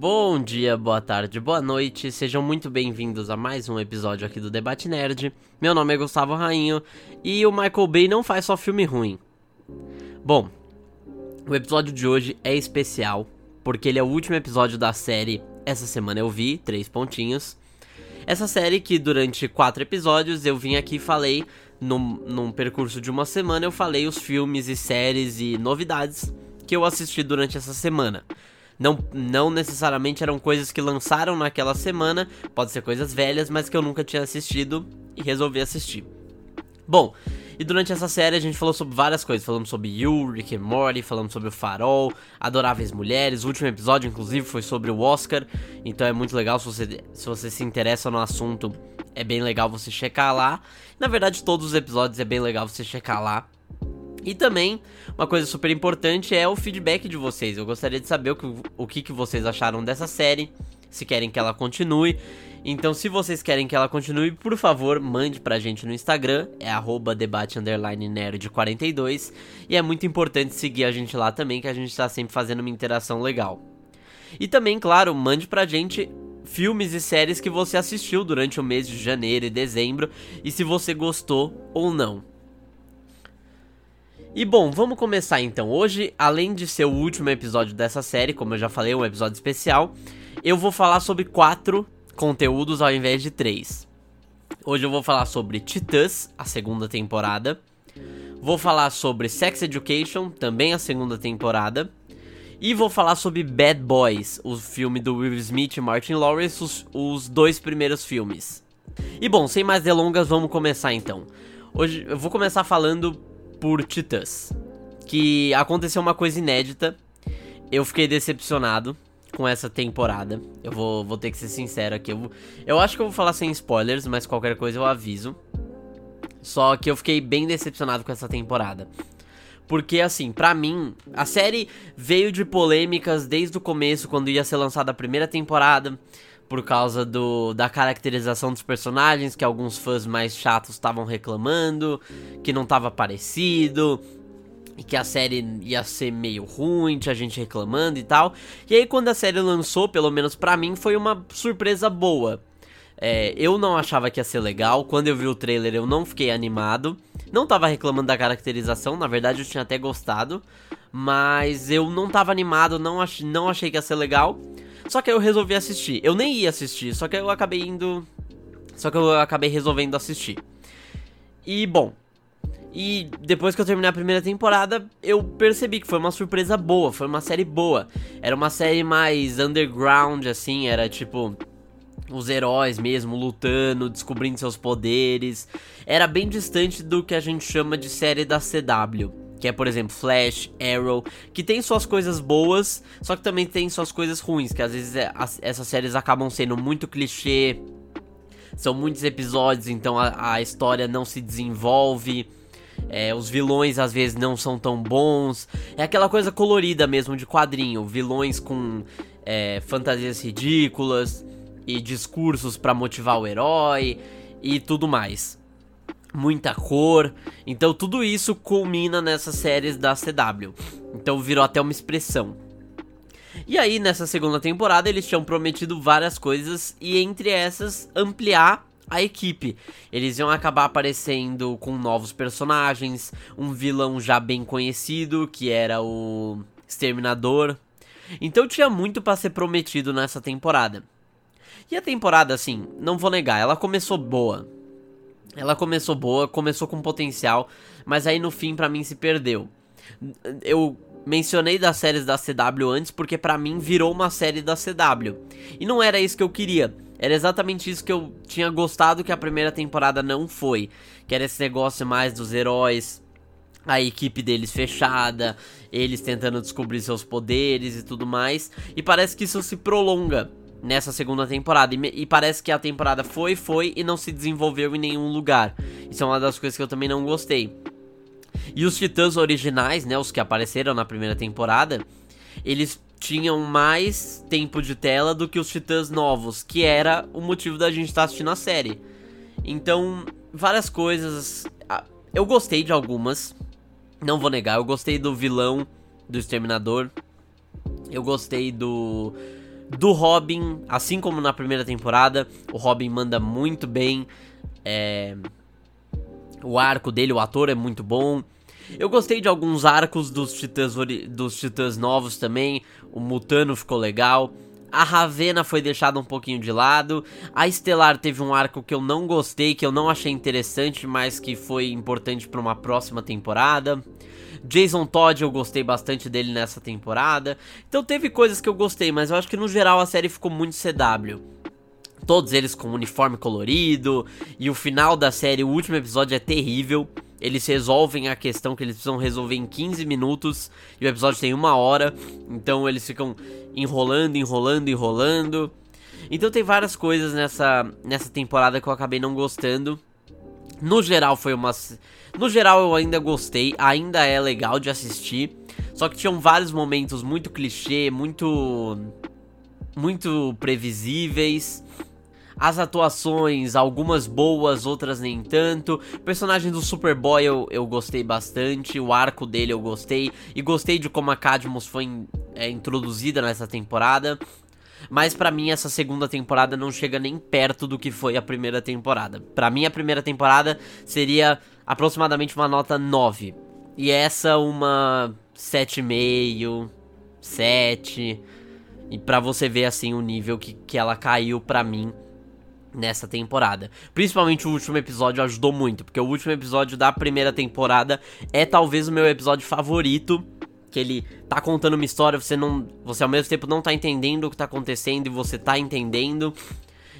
Bom dia, boa tarde, boa noite, sejam muito bem-vindos a mais um episódio aqui do Debate Nerd. Meu nome é Gustavo Rainho e o Michael Bay não faz só filme ruim. Bom, o episódio de hoje é especial porque ele é o último episódio da série Essa Semana Eu Vi, três pontinhos. Essa série que durante quatro episódios eu vim aqui e falei, num, num percurso de uma semana, eu falei os filmes e séries e novidades que eu assisti durante essa semana. Não, não necessariamente eram coisas que lançaram naquela semana, pode ser coisas velhas, mas que eu nunca tinha assistido e resolvi assistir. Bom, e durante essa série a gente falou sobre várias coisas. Falamos sobre You, Rick and Morty, falamos sobre o Farol, Adoráveis Mulheres. O último episódio, inclusive, foi sobre o Oscar. Então é muito legal se você, se você se interessa no assunto. É bem legal você checar lá. Na verdade, todos os episódios é bem legal você checar lá. E também, uma coisa super importante é o feedback de vocês. Eu gostaria de saber o que, o que, que vocês acharam dessa série, se querem que ela continue. Então, se vocês querem que ela continue, por favor, mande pra gente no Instagram, é debate_nerd42. E é muito importante seguir a gente lá também, que a gente tá sempre fazendo uma interação legal. E também, claro, mande pra gente filmes e séries que você assistiu durante o mês de janeiro e dezembro e se você gostou ou não. E bom, vamos começar então. Hoje, além de ser o último episódio dessa série, como eu já falei, um episódio especial, eu vou falar sobre quatro conteúdos ao invés de três. Hoje eu vou falar sobre Titãs, a segunda temporada. Vou falar sobre Sex Education, também a segunda temporada. E vou falar sobre Bad Boys, o filme do Will Smith e Martin Lawrence, os, os dois primeiros filmes. E bom, sem mais delongas, vamos começar então. Hoje eu vou começar falando por Titãs. Que aconteceu uma coisa inédita. Eu fiquei decepcionado com essa temporada. Eu vou, vou ter que ser sincero aqui. Eu, eu acho que eu vou falar sem spoilers, mas qualquer coisa eu aviso. Só que eu fiquei bem decepcionado com essa temporada. Porque, assim, para mim, a série veio de polêmicas desde o começo, quando ia ser lançada a primeira temporada por causa do, da caracterização dos personagens, que alguns fãs mais chatos estavam reclamando, que não estava parecido, e que a série ia ser meio ruim, tinha gente reclamando e tal. E aí quando a série lançou, pelo menos para mim, foi uma surpresa boa. É, eu não achava que ia ser legal, quando eu vi o trailer eu não fiquei animado. Não tava reclamando da caracterização, na verdade eu tinha até gostado, mas eu não tava animado, não, ach não achei que ia ser legal. Só que eu resolvi assistir. Eu nem ia assistir, só que eu acabei indo. Só que eu acabei resolvendo assistir. E bom. E depois que eu terminei a primeira temporada, eu percebi que foi uma surpresa boa, foi uma série boa. Era uma série mais underground, assim, era tipo os heróis mesmo lutando, descobrindo seus poderes. Era bem distante do que a gente chama de série da CW que é, por exemplo, Flash, Arrow, que tem suas coisas boas, só que também tem suas coisas ruins, que às vezes é, as, essas séries acabam sendo muito clichê, são muitos episódios, então a, a história não se desenvolve. É, os vilões às vezes não são tão bons. É aquela coisa colorida mesmo de quadrinho. Vilões com é, fantasias ridículas e discursos para motivar o herói e tudo mais muita cor. Então tudo isso culmina nessas séries da CW. Então virou até uma expressão. E aí nessa segunda temporada eles tinham prometido várias coisas e entre essas ampliar a equipe. Eles iam acabar aparecendo com novos personagens, um vilão já bem conhecido que era o Exterminador. Então tinha muito para ser prometido nessa temporada. E a temporada, assim, não vou negar, ela começou boa. Ela começou boa, começou com potencial, mas aí no fim para mim se perdeu. Eu mencionei das séries da CW antes porque para mim virou uma série da CW. E não era isso que eu queria. Era exatamente isso que eu tinha gostado que a primeira temporada não foi, que era esse negócio mais dos heróis, a equipe deles fechada, eles tentando descobrir seus poderes e tudo mais. E parece que isso se prolonga nessa segunda temporada. E, e, parece que a temporada foi, foi e não se desenvolveu em nenhum lugar. Isso é uma das coisas que eu também não gostei. E os titãs originais, né, os que apareceram na primeira temporada, eles tinham mais tempo de tela do que os titãs novos, que era o motivo da gente estar tá assistindo a série. Então, várias coisas. Eu gostei de algumas, não vou negar. Eu gostei do vilão do Exterminador. Eu gostei do Do Robin, assim como na primeira temporada, o Robin manda muito bem. É... O arco dele, o ator é muito bom. Eu gostei de alguns arcos dos titãs, dos titãs novos também. O Mutano ficou legal. A Ravena foi deixada um pouquinho de lado. A Estelar teve um arco que eu não gostei, que eu não achei interessante, mas que foi importante para uma próxima temporada. Jason Todd eu gostei bastante dele nessa temporada. Então teve coisas que eu gostei, mas eu acho que no geral a série ficou muito CW. Todos eles com uniforme colorido. E o final da série, o último episódio é terrível. Eles resolvem a questão que eles precisam resolver em 15 minutos. E o episódio tem uma hora. Então eles ficam enrolando, enrolando, enrolando. Então tem várias coisas nessa, nessa temporada que eu acabei não gostando. No geral foi uma. No geral eu ainda gostei, ainda é legal de assistir. Só que tinham vários momentos muito clichê, muito. muito previsíveis. As atuações, algumas boas, outras nem tanto. O personagem do Superboy eu, eu gostei bastante. O arco dele eu gostei. E gostei de como a Cadmus foi é, introduzida nessa temporada. Mas para mim essa segunda temporada não chega nem perto do que foi a primeira temporada. Para mim a primeira temporada seria aproximadamente uma nota 9. E essa uma 7,5, 7. E para você ver assim o nível que, que ela caiu para mim nessa temporada. Principalmente o último episódio ajudou muito, porque o último episódio da primeira temporada é talvez o meu episódio favorito, que ele tá contando uma história, você não, você ao mesmo tempo não tá entendendo o que tá acontecendo e você tá entendendo.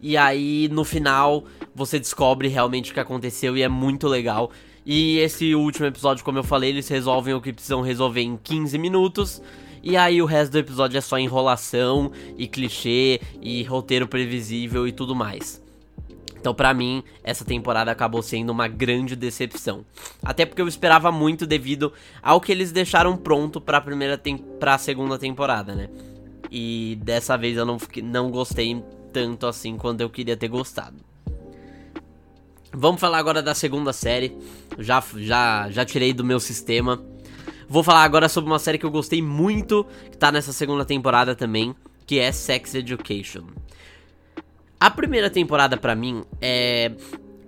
E aí no final você descobre realmente o que aconteceu e é muito legal. E esse último episódio, como eu falei, eles resolvem o que precisam resolver em 15 minutos. E aí o resto do episódio é só enrolação e clichê e roteiro previsível e tudo mais. Então, para mim, essa temporada acabou sendo uma grande decepção. Até porque eu esperava muito devido ao que eles deixaram pronto para a primeira para a segunda temporada, né? E dessa vez eu não, não gostei tanto assim quanto eu queria ter gostado. Vamos falar agora da segunda série. Já já já tirei do meu sistema Vou falar agora sobre uma série que eu gostei muito, que tá nessa segunda temporada também, que é Sex Education. A primeira temporada para mim é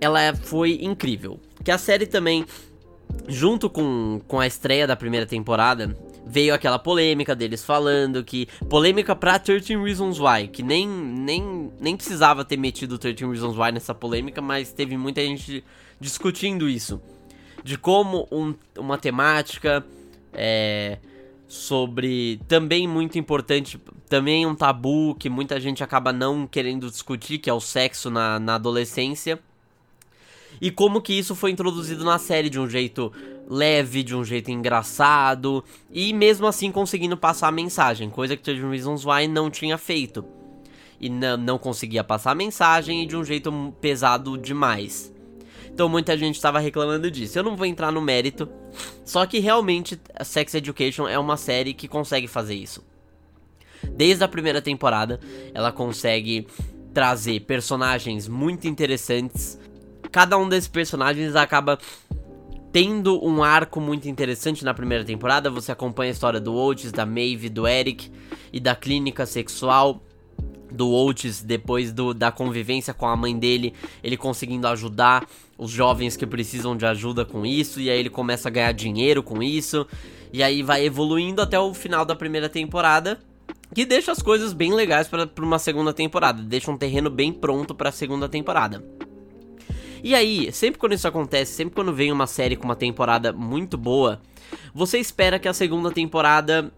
ela foi incrível. Que a série também junto com, com a estreia da primeira temporada, veio aquela polêmica deles falando que. Polêmica pra 13 Reasons Why, que nem, nem, nem precisava ter metido 13 Reasons Why nessa polêmica, mas teve muita gente discutindo isso. De como um, uma temática é, sobre também muito importante, também um tabu que muita gente acaba não querendo discutir, que é o sexo na, na adolescência. E como que isso foi introduzido na série de um jeito leve, de um jeito engraçado, e mesmo assim conseguindo passar a mensagem, coisa que Thirteen Reasons Why não tinha feito. E não, não conseguia passar a mensagem e de um jeito pesado demais. Então muita gente estava reclamando disso. Eu não vou entrar no mérito. Só que realmente Sex Education é uma série que consegue fazer isso. Desde a primeira temporada, ela consegue trazer personagens muito interessantes. Cada um desses personagens acaba tendo um arco muito interessante na primeira temporada. Você acompanha a história do Otis, da Maeve, do Eric e da clínica sexual do Otis depois do, da convivência com a mãe dele, ele conseguindo ajudar os jovens que precisam de ajuda com isso, e aí ele começa a ganhar dinheiro com isso, e aí vai evoluindo até o final da primeira temporada, que deixa as coisas bem legais para uma segunda temporada, deixa um terreno bem pronto para a segunda temporada. E aí, sempre quando isso acontece, sempre quando vem uma série com uma temporada muito boa, você espera que a segunda temporada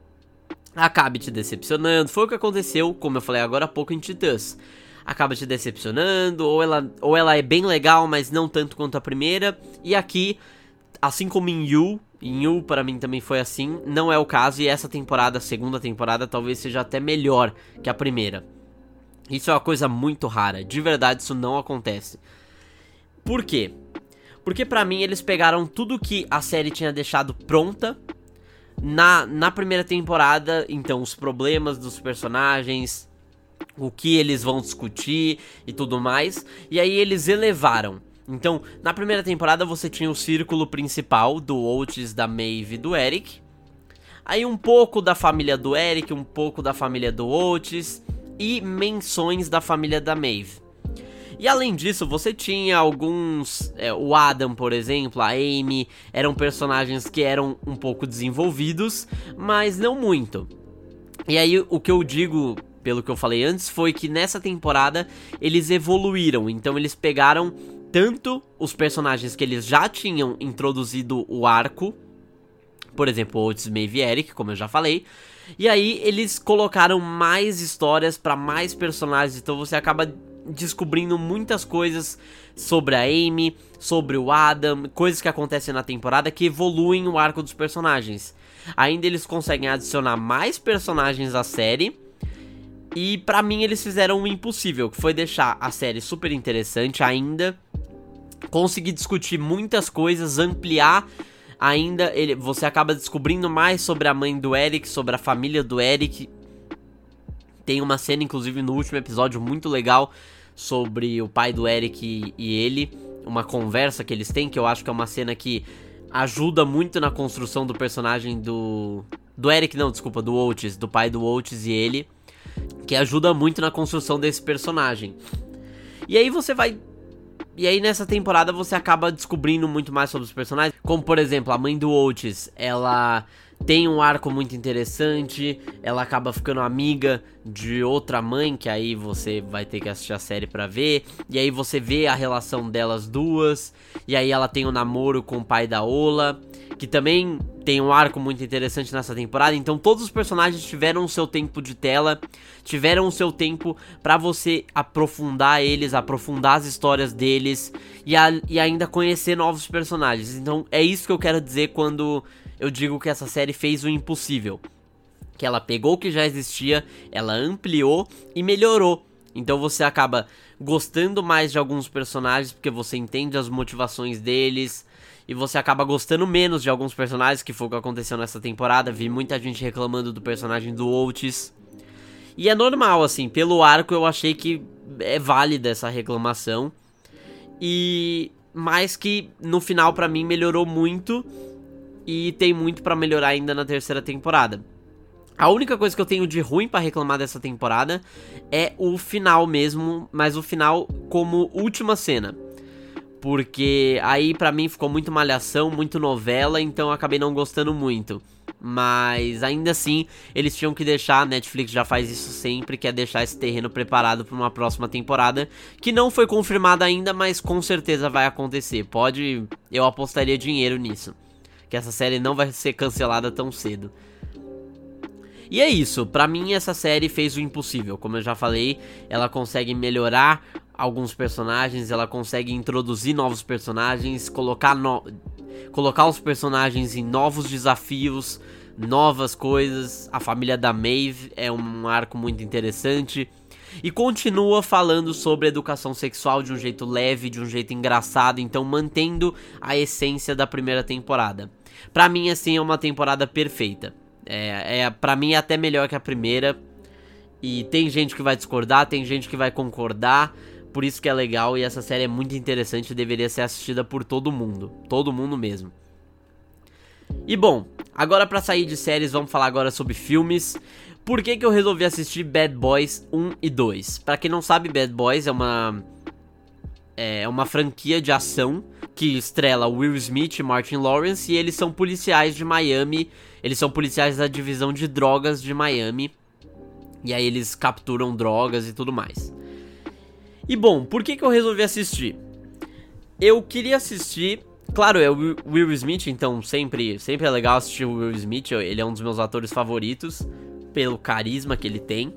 acabe te decepcionando. Foi o que aconteceu, como eu falei agora há pouco em Titãs. Acaba te decepcionando, ou ela, ou ela é bem legal, mas não tanto quanto a primeira. E aqui, assim como em You, em You para mim também foi assim, não é o caso. E essa temporada, a segunda temporada, talvez seja até melhor que a primeira. Isso é uma coisa muito rara, de verdade isso não acontece. Por quê? Porque para mim eles pegaram tudo que a série tinha deixado pronta na, na primeira temporada, então, os problemas dos personagens, o que eles vão discutir e tudo mais. E aí eles elevaram. Então, na primeira temporada você tinha o círculo principal do Otis, da Maeve e do Eric. Aí um pouco da família do Eric, um pouco da família do Otis. e menções da família da Maeve. E além disso, você tinha alguns. É, o Adam, por exemplo, a Amy, eram personagens que eram um pouco desenvolvidos, mas não muito. E aí, o que eu digo, pelo que eu falei antes, foi que nessa temporada eles evoluíram. Então, eles pegaram tanto os personagens que eles já tinham introduzido o arco, por exemplo, Otis, Maeve e Eric, como eu já falei. E aí eles colocaram mais histórias para mais personagens, então você acaba descobrindo muitas coisas sobre a Amy, sobre o Adam, coisas que acontecem na temporada que evoluem o arco dos personagens. Ainda eles conseguem adicionar mais personagens à série. E para mim eles fizeram o impossível, que foi deixar a série super interessante ainda, conseguir discutir muitas coisas, ampliar ainda ele, você acaba descobrindo mais sobre a mãe do Eric, sobre a família do Eric. Tem uma cena, inclusive, no último episódio muito legal sobre o pai do Eric e ele, uma conversa que eles têm, que eu acho que é uma cena que ajuda muito na construção do personagem do. Do Eric, não, desculpa, do Oates, do pai do Oates e ele, que ajuda muito na construção desse personagem. E aí você vai. E aí nessa temporada você acaba descobrindo muito mais sobre os personagens. Como por exemplo, a mãe do Oates, ela tem um arco muito interessante, ela acaba ficando amiga de outra mãe, que aí você vai ter que assistir a série para ver, e aí você vê a relação delas duas, e aí ela tem um namoro com o pai da Ola, que também tem um arco muito interessante nessa temporada. Então todos os personagens tiveram o seu tempo de tela, tiveram o seu tempo para você aprofundar eles, aprofundar as histórias deles e, a, e ainda conhecer novos personagens. Então é isso que eu quero dizer quando eu digo que essa série fez o impossível. Que ela pegou o que já existia, ela ampliou e melhorou. Então você acaba gostando mais de alguns personagens porque você entende as motivações deles. E você acaba gostando menos de alguns personagens, que foi o que aconteceu nessa temporada. Vi muita gente reclamando do personagem do Oates. E é normal, assim, pelo arco eu achei que é válida essa reclamação. E. Mas que no final para mim melhorou muito e tem muito para melhorar ainda na terceira temporada. A única coisa que eu tenho de ruim para reclamar dessa temporada é o final mesmo, mas o final como última cena. Porque aí para mim ficou muito malhação, muito novela, então eu acabei não gostando muito. Mas ainda assim, eles tinham que deixar, a Netflix já faz isso sempre, que é deixar esse terreno preparado para uma próxima temporada, que não foi confirmada ainda, mas com certeza vai acontecer. Pode, eu apostaria dinheiro nisso que essa série não vai ser cancelada tão cedo. E é isso, para mim essa série fez o impossível. Como eu já falei, ela consegue melhorar alguns personagens, ela consegue introduzir novos personagens, colocar no... colocar os personagens em novos desafios, novas coisas. A família da Maeve é um arco muito interessante e continua falando sobre educação sexual de um jeito leve, de um jeito engraçado, então mantendo a essência da primeira temporada. Para mim, assim, é uma temporada perfeita. É, é para mim é até melhor que a primeira. E tem gente que vai discordar, tem gente que vai concordar. Por isso que é legal e essa série é muito interessante e deveria ser assistida por todo mundo, todo mundo mesmo. E bom, agora para sair de séries, vamos falar agora sobre filmes. Por que, que eu resolvi assistir Bad Boys 1 e 2? Para quem não sabe, Bad Boys é uma é uma franquia de ação que estrela Will Smith e Martin Lawrence e eles são policiais de Miami. Eles são policiais da divisão de drogas de Miami. E aí eles capturam drogas e tudo mais. E bom, por que, que eu resolvi assistir? Eu queria assistir. Claro, é o Will Smith, então sempre, sempre é legal assistir o Will Smith. Ele é um dos meus atores favoritos, pelo carisma que ele tem.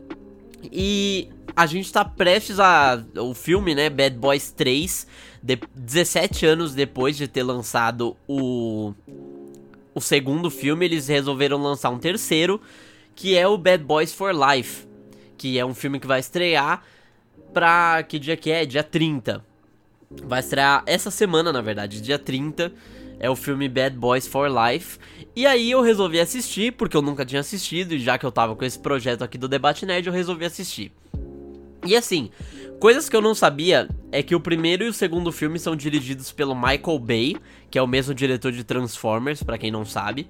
E a gente tá prestes a. O filme, né? Bad Boys 3. De, 17 anos depois de ter lançado o. O segundo filme, eles resolveram lançar um terceiro. Que é o Bad Boys for Life. Que é um filme que vai estrear pra. Que dia que é? Dia 30. Vai estrear essa semana, na verdade, dia 30 é o filme Bad Boys for Life. E aí eu resolvi assistir, porque eu nunca tinha assistido, e já que eu tava com esse projeto aqui do Debate Nerd, eu resolvi assistir. E assim, coisas que eu não sabia é que o primeiro e o segundo filme são dirigidos pelo Michael Bay, que é o mesmo diretor de Transformers, para quem não sabe.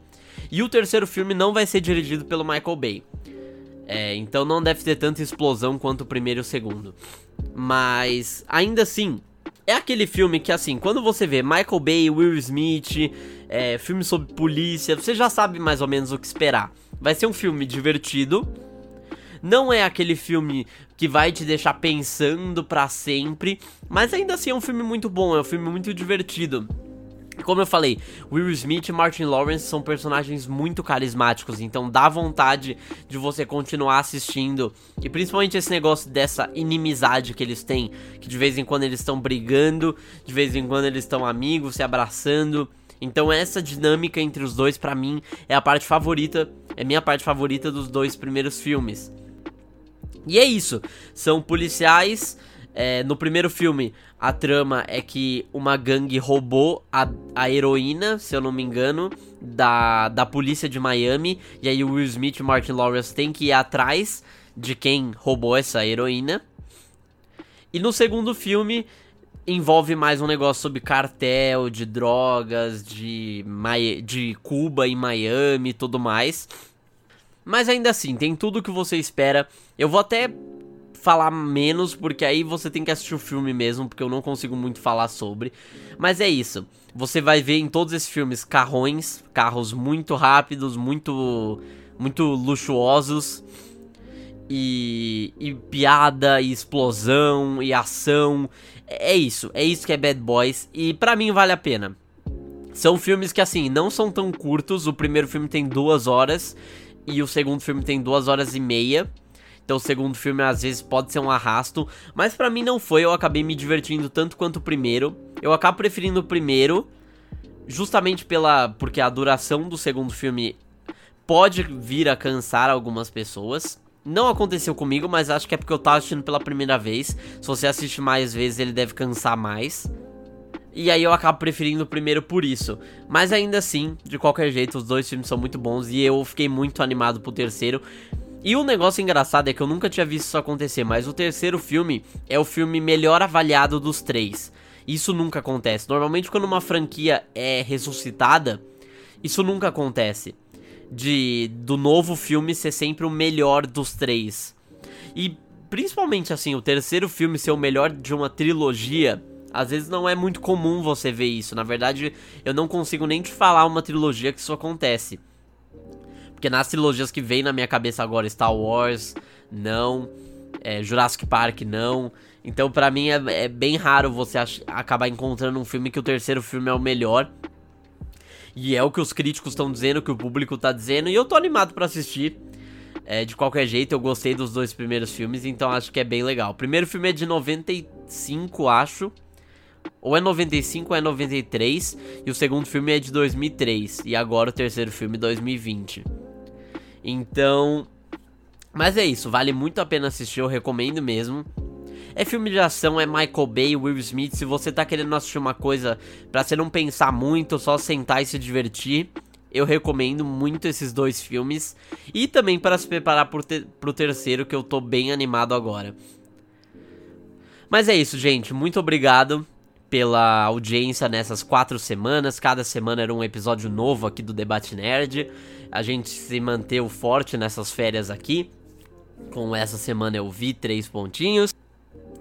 E o terceiro filme não vai ser dirigido pelo Michael Bay. É, então não deve ter tanta explosão quanto o primeiro e o segundo. Mas ainda assim, é aquele filme que, assim, quando você vê Michael Bay, Will Smith, é, filme sobre polícia, você já sabe mais ou menos o que esperar. Vai ser um filme divertido. Não é aquele filme que vai te deixar pensando para sempre, mas ainda assim é um filme muito bom, é um filme muito divertido. Como eu falei, Will Smith e Martin Lawrence são personagens muito carismáticos, então dá vontade de você continuar assistindo. E principalmente esse negócio dessa inimizade que eles têm, que de vez em quando eles estão brigando, de vez em quando eles estão amigos, se abraçando. Então essa dinâmica entre os dois para mim é a parte favorita, é minha parte favorita dos dois primeiros filmes. E é isso, são policiais é, no primeiro filme, a trama é que uma gangue roubou a, a heroína, se eu não me engano, da, da polícia de Miami. E aí o Will Smith e Martin Lawrence têm que ir atrás de quem roubou essa heroína. E no segundo filme, envolve mais um negócio sobre cartel, de drogas, de, de Cuba e Miami e tudo mais. Mas ainda assim, tem tudo que você espera. Eu vou até falar menos, porque aí você tem que assistir o filme mesmo, porque eu não consigo muito falar sobre. Mas é isso. Você vai ver em todos esses filmes carrões, carros muito rápidos, muito muito luxuosos. E, e piada, e explosão, e ação. É isso, é isso que é Bad Boys. E para mim vale a pena. São filmes que, assim, não são tão curtos. O primeiro filme tem duas horas. E o segundo filme tem duas horas e meia. Então o segundo filme às vezes pode ser um arrasto, mas para mim não foi, eu acabei me divertindo tanto quanto o primeiro. Eu acabo preferindo o primeiro, justamente pela porque a duração do segundo filme pode vir a cansar algumas pessoas. Não aconteceu comigo, mas acho que é porque eu tava assistindo pela primeira vez. Se você assiste mais vezes, ele deve cansar mais. E aí eu acabo preferindo o primeiro por isso. Mas ainda assim, de qualquer jeito, os dois filmes são muito bons e eu fiquei muito animado pro terceiro. E um negócio engraçado é que eu nunca tinha visto isso acontecer, mas o terceiro filme é o filme melhor avaliado dos três. Isso nunca acontece. Normalmente, quando uma franquia é ressuscitada, isso nunca acontece. De do novo filme ser sempre o melhor dos três. E principalmente assim, o terceiro filme ser o melhor de uma trilogia. Às vezes não é muito comum você ver isso. Na verdade, eu não consigo nem te falar uma trilogia que isso acontece. Porque nas trilogias que vem na minha cabeça agora, Star Wars, não. É, Jurassic Park, não. Então, para mim, é, é, bem raro você acabar encontrando um filme que o terceiro filme é o melhor. E é o que os críticos estão dizendo, que o público tá dizendo. E eu tô animado para assistir. É, de qualquer jeito, eu gostei dos dois primeiros filmes, então acho que é bem legal. O primeiro filme é de 95, acho. Ou é 95 ou é 93. E o segundo filme é de 2003. E agora o terceiro filme, 2020. Então. Mas é isso, vale muito a pena assistir, eu recomendo mesmo. É filme de ação, é Michael Bay, Will Smith. Se você tá querendo assistir uma coisa para você não pensar muito, só sentar e se divertir, eu recomendo muito esses dois filmes. E também para se preparar pro, te pro terceiro, que eu tô bem animado agora. Mas é isso, gente. Muito obrigado pela audiência nessas quatro semanas. Cada semana era um episódio novo aqui do Debate Nerd. A gente se manteve forte nessas férias aqui. Com essa semana eu vi três pontinhos.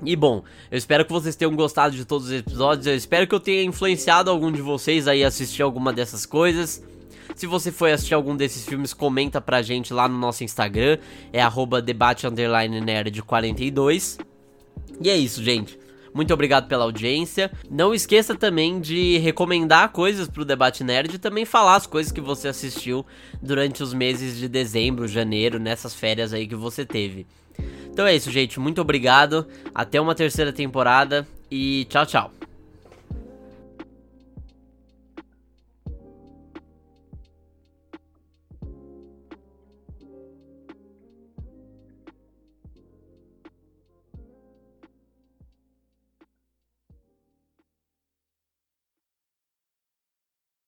E bom, eu espero que vocês tenham gostado de todos os episódios. Eu espero que eu tenha influenciado algum de vocês aí a assistir alguma dessas coisas. Se você foi assistir algum desses filmes, comenta pra gente lá no nosso Instagram. É arroba debate nerd 42. E é isso, gente. Muito obrigado pela audiência. Não esqueça também de recomendar coisas pro Debate Nerd e também falar as coisas que você assistiu durante os meses de dezembro, janeiro, nessas férias aí que você teve. Então é isso, gente. Muito obrigado. Até uma terceira temporada e tchau, tchau.